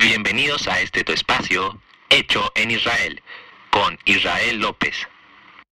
Bienvenidos a este tu espacio, Hecho en Israel, con Israel López.